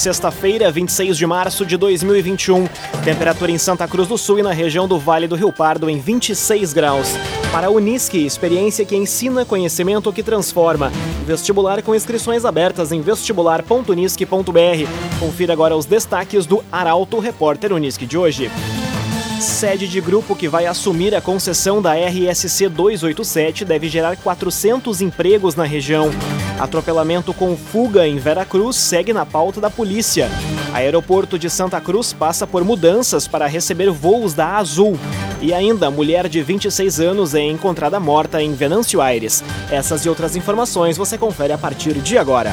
sexta-feira, 26 de março de 2021. Temperatura em Santa Cruz do Sul e na região do Vale do Rio Pardo em 26 graus. Para a Unisque, experiência que ensina, conhecimento que transforma. Vestibular com inscrições abertas em vestibular.unisque.br. Confira agora os destaques do Arauto Repórter Unisque de hoje sede de grupo que vai assumir a concessão da RSC 287 deve gerar 400 empregos na região. Atropelamento com fuga em Veracruz segue na pauta da polícia. Aeroporto de Santa Cruz passa por mudanças para receber voos da Azul. E ainda, mulher de 26 anos é encontrada morta em Venâncio Aires. Essas e outras informações você confere a partir de agora.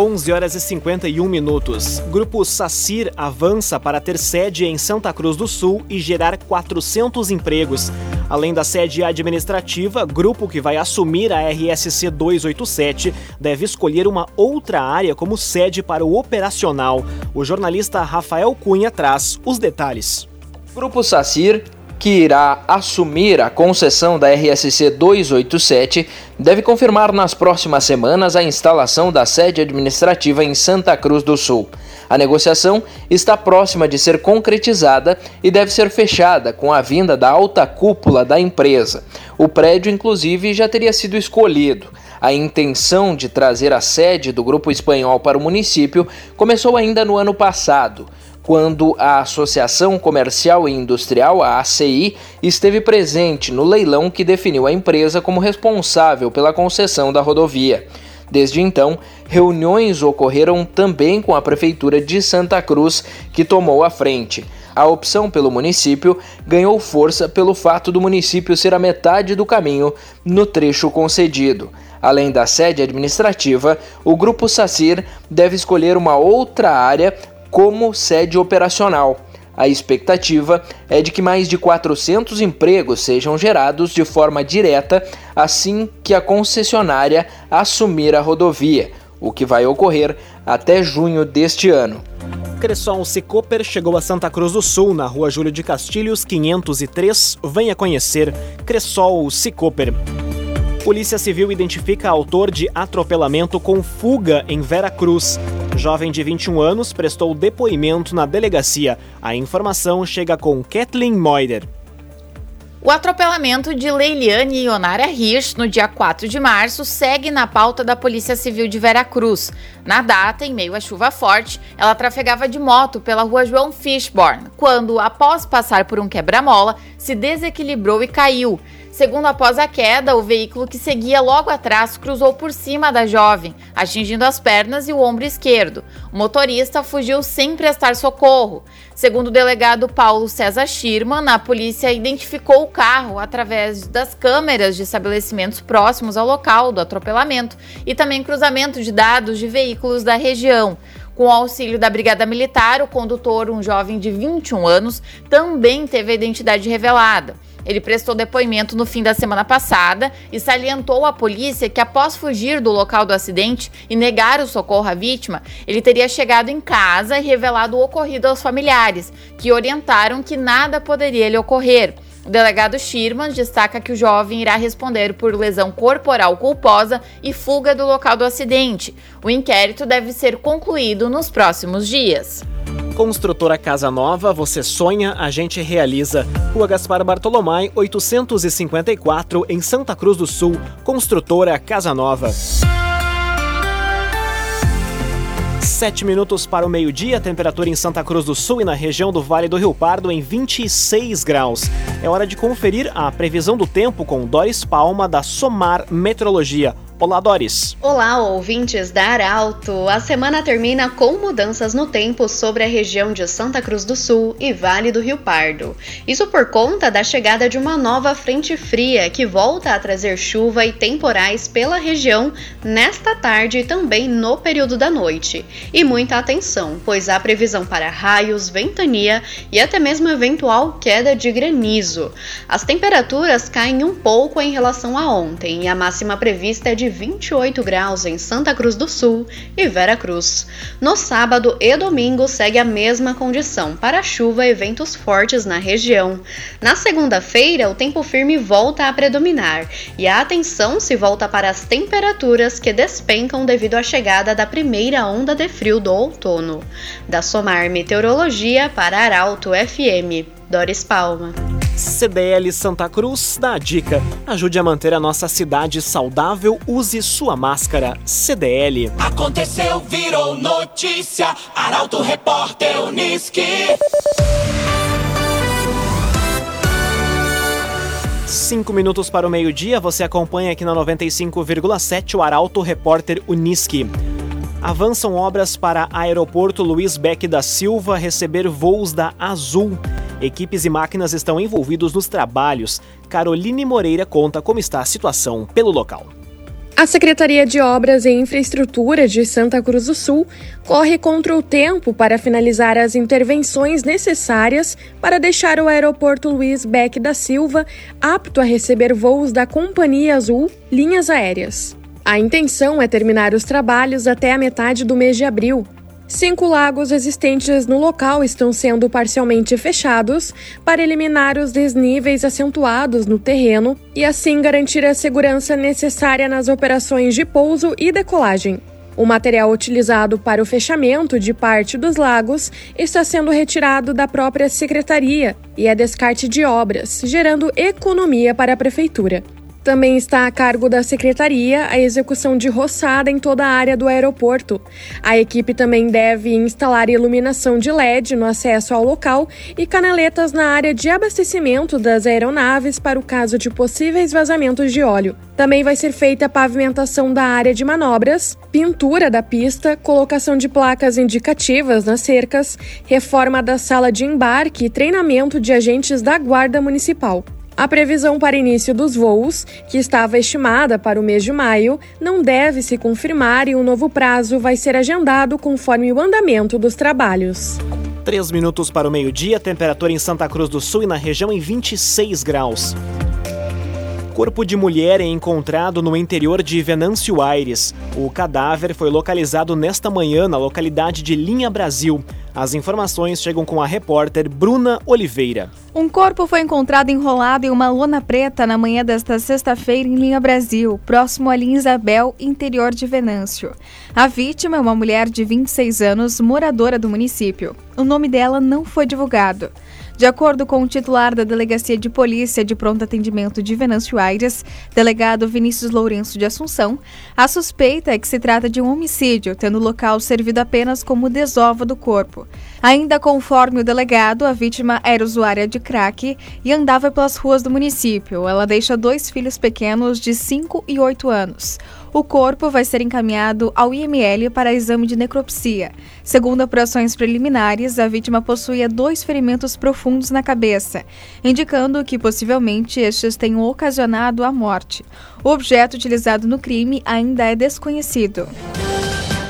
11 horas e 51 minutos. Grupo Sacir avança para ter sede em Santa Cruz do Sul e gerar 400 empregos. Além da sede administrativa, grupo que vai assumir a RSC 287 deve escolher uma outra área como sede para o operacional. O jornalista Rafael Cunha traz os detalhes. Grupo Sacir que irá assumir a concessão da RSC 287, deve confirmar nas próximas semanas a instalação da sede administrativa em Santa Cruz do Sul. A negociação está próxima de ser concretizada e deve ser fechada com a vinda da alta cúpula da empresa. O prédio, inclusive, já teria sido escolhido. A intenção de trazer a sede do grupo espanhol para o município começou ainda no ano passado quando a Associação Comercial e Industrial, a ACI, esteve presente no leilão que definiu a empresa como responsável pela concessão da rodovia. Desde então, reuniões ocorreram também com a Prefeitura de Santa Cruz, que tomou a frente. A opção pelo município ganhou força pelo fato do município ser a metade do caminho no trecho concedido. Além da sede administrativa, o Grupo Sacir deve escolher uma outra área como sede operacional. A expectativa é de que mais de 400 empregos sejam gerados de forma direta assim que a concessionária assumir a rodovia, o que vai ocorrer até junho deste ano. Cressol Cicoper chegou a Santa Cruz do Sul, na rua Júlio de Castilhos, 503. Venha conhecer Cressol Cicoper. Polícia Civil identifica autor de atropelamento com fuga em Vera Cruz. Jovem de 21 anos prestou depoimento na delegacia. A informação chega com Kathleen Moider. O atropelamento de Leiliane e Onara Hirsch no dia 4 de março segue na pauta da Polícia Civil de Veracruz. Na data, em meio à chuva forte, ela trafegava de moto pela rua João Fishborn, quando, após passar por um quebra-mola, se desequilibrou e caiu. Segundo após a queda, o veículo que seguia logo atrás cruzou por cima da jovem, atingindo as pernas e o ombro esquerdo. O motorista fugiu sem prestar socorro. Segundo o delegado Paulo César Schirman, a polícia identificou o carro através das câmeras de estabelecimentos próximos ao local do atropelamento e também cruzamento de dados de veículos da região. Com o auxílio da Brigada Militar, o condutor, um jovem de 21 anos, também teve a identidade revelada. Ele prestou depoimento no fim da semana passada e salientou à polícia que, após fugir do local do acidente e negar o socorro à vítima, ele teria chegado em casa e revelado o ocorrido aos familiares, que orientaram que nada poderia lhe ocorrer. O delegado Schirman destaca que o jovem irá responder por lesão corporal culposa e fuga do local do acidente. O inquérito deve ser concluído nos próximos dias. Construtora Casa Nova, você sonha, a gente realiza. Rua Gaspar Bartolomé, 854, em Santa Cruz do Sul. Construtora Casa Nova. Sete minutos para o meio-dia, temperatura em Santa Cruz do Sul e na região do Vale do Rio Pardo em 26 graus. É hora de conferir a previsão do tempo com Doris Palma da Somar Metrologia. Olá, Doris. Olá, ouvintes da Arauto. A semana termina com mudanças no tempo sobre a região de Santa Cruz do Sul e Vale do Rio Pardo. Isso por conta da chegada de uma nova frente fria que volta a trazer chuva e temporais pela região nesta tarde e também no período da noite. E muita atenção, pois há previsão para raios, ventania e até mesmo eventual queda de granizo. As temperaturas caem um pouco em relação a ontem e a máxima prevista é de 28 graus em Santa Cruz do Sul e Vera Cruz. No sábado e domingo segue a mesma condição para chuva e ventos fortes na região. Na segunda-feira, o tempo firme volta a predominar e a atenção se volta para as temperaturas que despencam devido à chegada da primeira onda de frio do outono. Da Somar Meteorologia para Arauto FM, Doris Palma. CDL Santa Cruz dá a dica. Ajude a manter a nossa cidade saudável, use sua máscara. CDL. Aconteceu, virou notícia. Arauto Repórter Uniski. Cinco minutos para o meio-dia, você acompanha aqui na 95,7 o Arauto Repórter Uniski. Avançam obras para Aeroporto Luiz Beck da Silva receber voos da Azul. Equipes e máquinas estão envolvidos nos trabalhos. Caroline Moreira conta como está a situação pelo local. A Secretaria de Obras e Infraestrutura de Santa Cruz do Sul corre contra o tempo para finalizar as intervenções necessárias para deixar o aeroporto Luiz Beck da Silva apto a receber voos da Companhia Azul Linhas Aéreas. A intenção é terminar os trabalhos até a metade do mês de abril. Cinco lagos existentes no local estão sendo parcialmente fechados para eliminar os desníveis acentuados no terreno e assim garantir a segurança necessária nas operações de pouso e decolagem. O material utilizado para o fechamento de parte dos lagos está sendo retirado da própria secretaria e é descarte de obras, gerando economia para a prefeitura. Também está a cargo da secretaria a execução de roçada em toda a área do aeroporto. A equipe também deve instalar iluminação de LED no acesso ao local e canaletas na área de abastecimento das aeronaves para o caso de possíveis vazamentos de óleo. Também vai ser feita a pavimentação da área de manobras, pintura da pista, colocação de placas indicativas nas cercas, reforma da sala de embarque e treinamento de agentes da Guarda Municipal. A previsão para início dos voos, que estava estimada para o mês de maio, não deve se confirmar e o um novo prazo vai ser agendado conforme o andamento dos trabalhos. Três minutos para o meio-dia, temperatura em Santa Cruz do Sul e na região em 26 graus. Corpo de mulher é encontrado no interior de Venâncio Aires. O cadáver foi localizado nesta manhã na localidade de Linha Brasil. As informações chegam com a repórter Bruna Oliveira. Um corpo foi encontrado enrolado em uma lona preta na manhã desta sexta-feira em Linha Brasil, próximo a Linha Isabel, interior de Venâncio. A vítima é uma mulher de 26 anos, moradora do município. O nome dela não foi divulgado. De acordo com o titular da Delegacia de Polícia de Pronto Atendimento de Venâncio Aires, delegado Vinícius Lourenço de Assunção, a suspeita é que se trata de um homicídio, tendo o local servido apenas como desova do corpo. Ainda conforme o delegado, a vítima era usuária de crack e andava pelas ruas do município. Ela deixa dois filhos pequenos de 5 e 8 anos. O corpo vai ser encaminhado ao IML para exame de necropsia. Segundo apurações preliminares, a vítima possuía dois ferimentos profundos na cabeça, indicando que possivelmente estes tenham ocasionado a morte. O objeto utilizado no crime ainda é desconhecido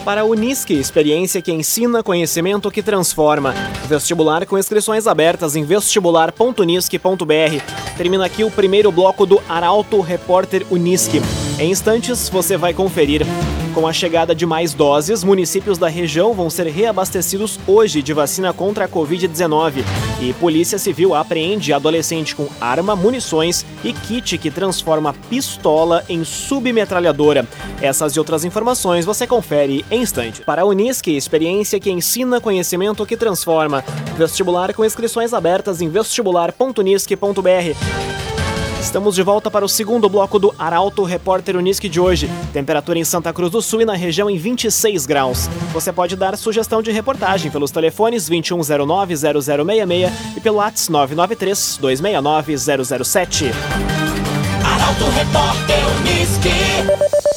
para a Unisque, experiência que ensina, conhecimento que transforma. Vestibular com inscrições abertas em vestibular.unisque.br. Termina aqui o primeiro bloco do Arauto Repórter Unisque. Em instantes, você vai conferir. Com a chegada de mais doses, municípios da região vão ser reabastecidos hoje de vacina contra a Covid-19. E Polícia Civil apreende adolescente com arma, munições e kit que transforma pistola em submetralhadora. Essas e outras informações você confere em instante. Para a Unisque, experiência que ensina conhecimento que transforma. Vestibular com inscrições abertas em vestibular.unisque.br. Estamos de volta para o segundo bloco do Arauto Repórter Unisque de hoje. Temperatura em Santa Cruz do Sul e na região em 26 graus. Você pode dar sugestão de reportagem pelos telefones 2109-0066 e pelo WhatsApp 993-269-007. Arauto Repórter Unisque.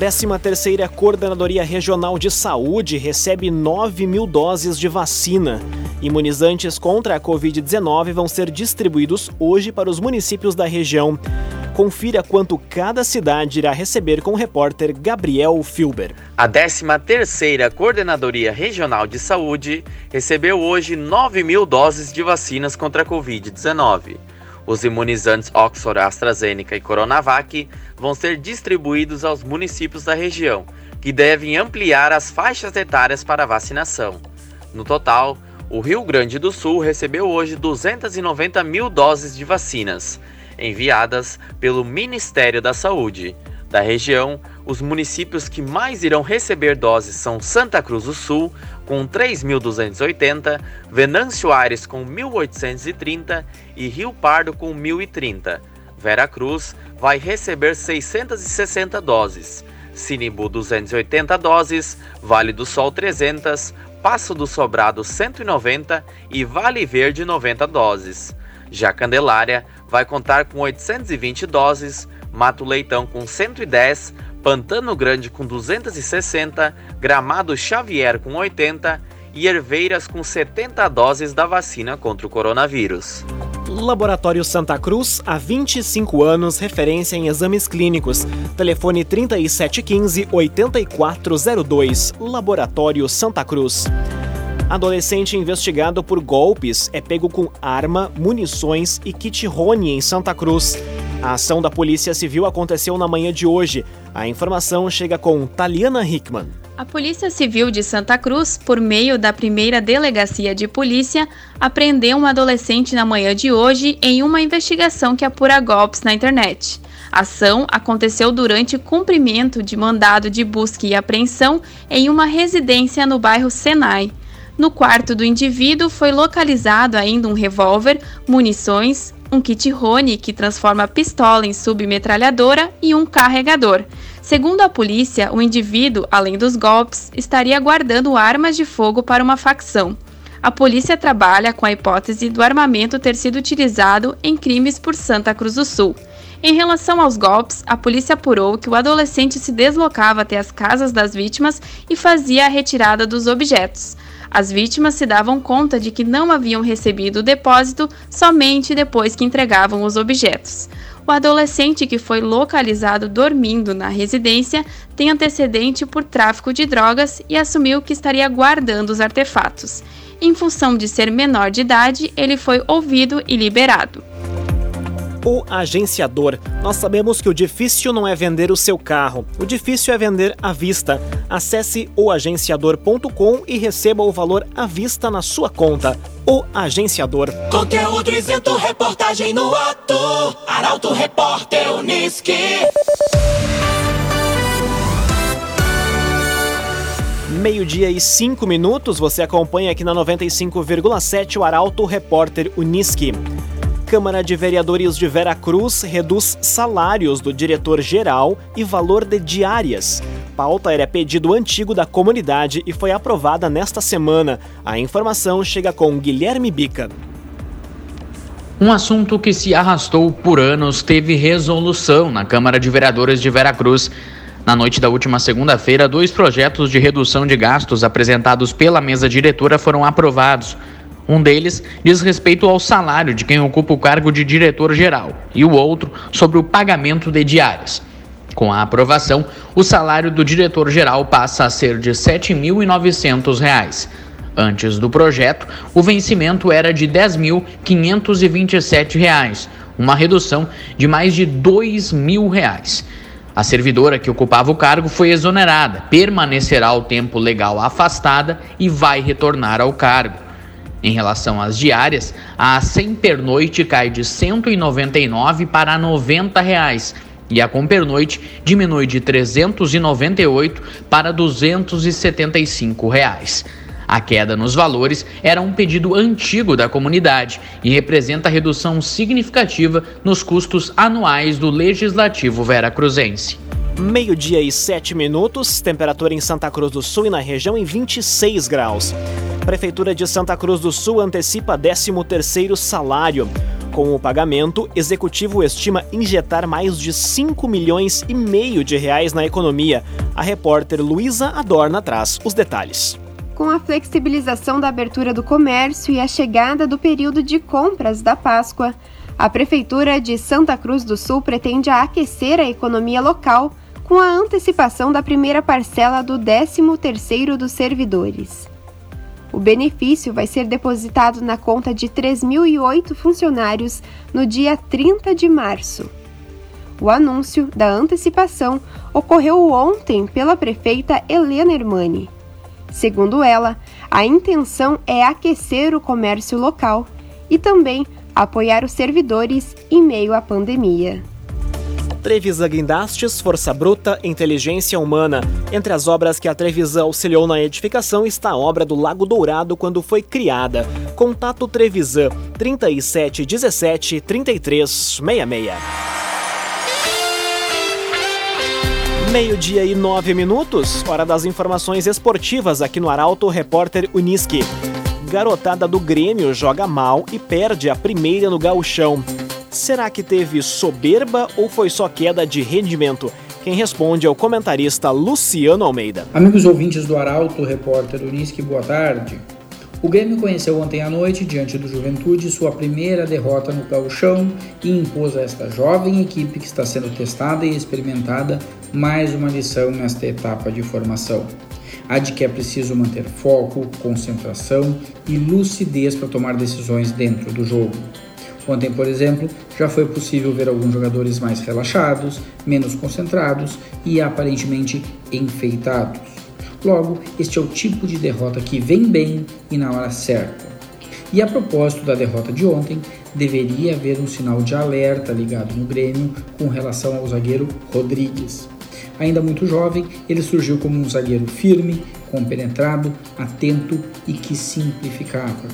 13ª Coordenadoria Regional de Saúde recebe 9 mil doses de vacina. Imunizantes contra a Covid-19 vão ser distribuídos hoje para os municípios da região. Confira quanto cada cidade irá receber com o repórter Gabriel Filber. A 13ª Coordenadoria Regional de Saúde recebeu hoje 9 mil doses de vacinas contra a Covid-19. Os imunizantes Oxford, AstraZeneca e Coronavac vão ser distribuídos aos municípios da região, que devem ampliar as faixas etárias para vacinação. No total, o Rio Grande do Sul recebeu hoje 290 mil doses de vacinas, enviadas pelo Ministério da Saúde. Da região, os municípios que mais irão receber doses são Santa Cruz do Sul, com 3.280, Venâncio Aires, com 1.830 e Rio Pardo, com 1.030. Vera Cruz vai receber 660 doses, Sinimbu 280 doses, Vale do Sol 300, Passo do Sobrado 190 e Vale Verde 90 doses. Já Candelária vai contar com 820 doses, Mato Leitão com 110, Pantano Grande com 260, Gramado Xavier com 80 e Herveiras com 70 doses da vacina contra o coronavírus. Laboratório Santa Cruz, há 25 anos, referência em exames clínicos. Telefone 3715-8402. Laboratório Santa Cruz. Adolescente investigado por golpes é pego com arma, munições e kit Rony em Santa Cruz. A ação da Polícia Civil aconteceu na manhã de hoje. A informação chega com Taliana Hickman. A Polícia Civil de Santa Cruz, por meio da primeira delegacia de polícia, apreendeu um adolescente na manhã de hoje em uma investigação que apura golpes na internet. A ação aconteceu durante cumprimento de mandado de busca e apreensão em uma residência no bairro Senai. No quarto do indivíduo foi localizado ainda um revólver, munições, um kit Rony que transforma pistola em submetralhadora e um carregador. Segundo a polícia, o indivíduo, além dos golpes, estaria guardando armas de fogo para uma facção. A polícia trabalha com a hipótese do armamento ter sido utilizado em crimes por Santa Cruz do Sul. Em relação aos golpes, a polícia apurou que o adolescente se deslocava até as casas das vítimas e fazia a retirada dos objetos. As vítimas se davam conta de que não haviam recebido o depósito somente depois que entregavam os objetos. O adolescente que foi localizado dormindo na residência tem antecedente por tráfico de drogas e assumiu que estaria guardando os artefatos. Em função de ser menor de idade, ele foi ouvido e liberado. O agenciador. Nós sabemos que o difícil não é vender o seu carro, o difícil é vender à vista. Acesse oagenciador.com e receba o valor à vista na sua conta. O Agenciador. Conteúdo isento, reportagem no ato. Arauto Repórter Uniski. Meio-dia e cinco minutos, você acompanha aqui na 95,7 o Arauto Repórter Uniski. Câmara de Vereadores de Vera Cruz reduz salários do diretor-geral e valor de diárias. Pauta era pedido antigo da comunidade e foi aprovada nesta semana. A informação chega com Guilherme Bica. Um assunto que se arrastou por anos teve resolução na Câmara de Vereadores de Vera Cruz. Na noite da última segunda-feira, dois projetos de redução de gastos apresentados pela mesa diretora foram aprovados. Um deles diz respeito ao salário de quem ocupa o cargo de diretor-geral e o outro sobre o pagamento de diárias. Com a aprovação, o salário do diretor-geral passa a ser de R$ 7.900. Antes do projeto, o vencimento era de R$ 10.527, uma redução de mais de R$ 2.000. A servidora que ocupava o cargo foi exonerada, permanecerá o tempo legal afastada e vai retornar ao cargo. Em relação às diárias, a 100 pernoite cai de R$ 199 para 90 reais, e a com pernoite diminui de 398 para 275 reais. A queda nos valores era um pedido antigo da comunidade e representa redução significativa nos custos anuais do Legislativo Veracruzense. Meio-dia e sete minutos, temperatura em Santa Cruz do Sul e na região em 26 graus. Prefeitura de Santa Cruz do Sul antecipa 13º salário. Com o pagamento, executivo estima injetar mais de 5 milhões e meio de reais na economia. A repórter Luísa Adorna traz os detalhes. Com a flexibilização da abertura do comércio e a chegada do período de compras da Páscoa, a Prefeitura de Santa Cruz do Sul pretende aquecer a economia local com a antecipação da primeira parcela do 13º dos servidores. O benefício vai ser depositado na conta de 3.008 funcionários no dia 30 de março. O anúncio da antecipação ocorreu ontem pela prefeita Helena Hermani. Segundo ela, a intenção é aquecer o comércio local e também apoiar os servidores em meio à pandemia. Trevisan Guindastes, Força Bruta, Inteligência Humana. Entre as obras que a Trevisan auxiliou na edificação está a obra do Lago Dourado quando foi criada. Contato Trevisan 37 17 33 66. Meio-dia e nove minutos, hora das informações esportivas aqui no Arauto Repórter Uniski. Garotada do Grêmio joga mal e perde a primeira no gauchão. Será que teve soberba ou foi só queda de rendimento? Quem responde é o comentarista Luciano Almeida. Amigos ouvintes do Arauto, repórter Unisque, boa tarde. O Grêmio conheceu ontem à noite, diante do Juventude, sua primeira derrota no gauchão e impôs a esta jovem equipe que está sendo testada e experimentada mais uma lição nesta etapa de formação. A de que é preciso manter foco, concentração e lucidez para tomar decisões dentro do jogo. Ontem, por exemplo, já foi possível ver alguns jogadores mais relaxados, menos concentrados e aparentemente enfeitados. Logo, este é o tipo de derrota que vem bem e na hora certa. E a propósito da derrota de ontem, deveria haver um sinal de alerta ligado no Grêmio com relação ao zagueiro Rodrigues. Ainda muito jovem, ele surgiu como um zagueiro firme, compenetrado, atento e que simplificava.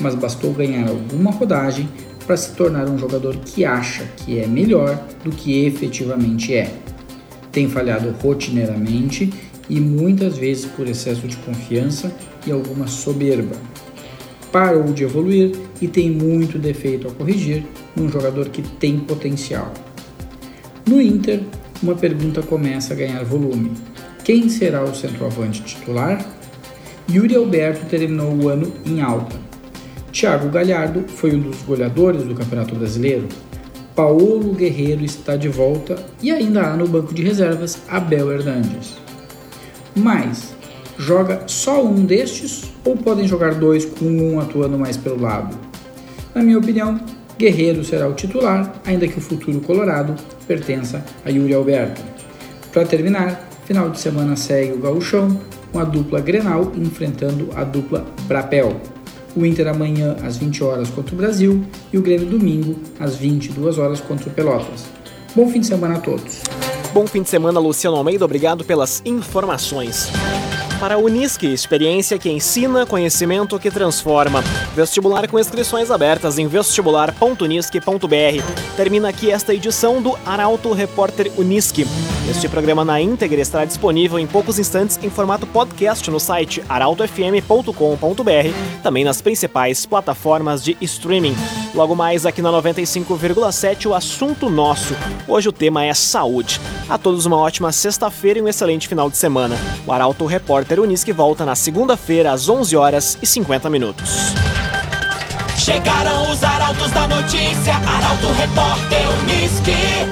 Mas bastou ganhar alguma rodagem para se tornar um jogador que acha que é melhor do que efetivamente é. Tem falhado rotineiramente e muitas vezes por excesso de confiança e alguma soberba. Parou de evoluir e tem muito defeito a corrigir num jogador que tem potencial. No Inter, uma pergunta começa a ganhar volume: quem será o centroavante titular? Yuri Alberto terminou o ano em alta Thiago Galhardo foi um dos goleadores do Campeonato Brasileiro. Paulo Guerreiro está de volta e ainda há no banco de reservas Abel Hernandes. Mas joga só um destes ou podem jogar dois com um atuando mais pelo lado? Na minha opinião, Guerreiro será o titular, ainda que o futuro colorado pertença a Yuri Alberto. Para terminar, final de semana segue o gauchão com a dupla Grenal enfrentando a dupla Brapel o Inter amanhã às 20 horas contra o Brasil e o Grêmio domingo às 22 horas contra o Pelotas. Bom fim de semana a todos. Bom fim de semana, Luciano Almeida. Obrigado pelas informações. Para a Unisque, experiência que ensina, conhecimento que transforma. Vestibular com inscrições abertas em vestibular.unisque.br. Termina aqui esta edição do Arauto Repórter Unisque. Este programa na íntegra estará disponível em poucos instantes em formato podcast no site arautofm.com.br, também nas principais plataformas de streaming. Logo mais aqui na 95,7 o assunto nosso. Hoje o tema é saúde. A todos uma ótima sexta-feira e um excelente final de semana. O Arauto Repórter Unisque volta na segunda-feira às 11 horas e 50 minutos. Chegaram os arautos da notícia, Arauto Repórter Unisque.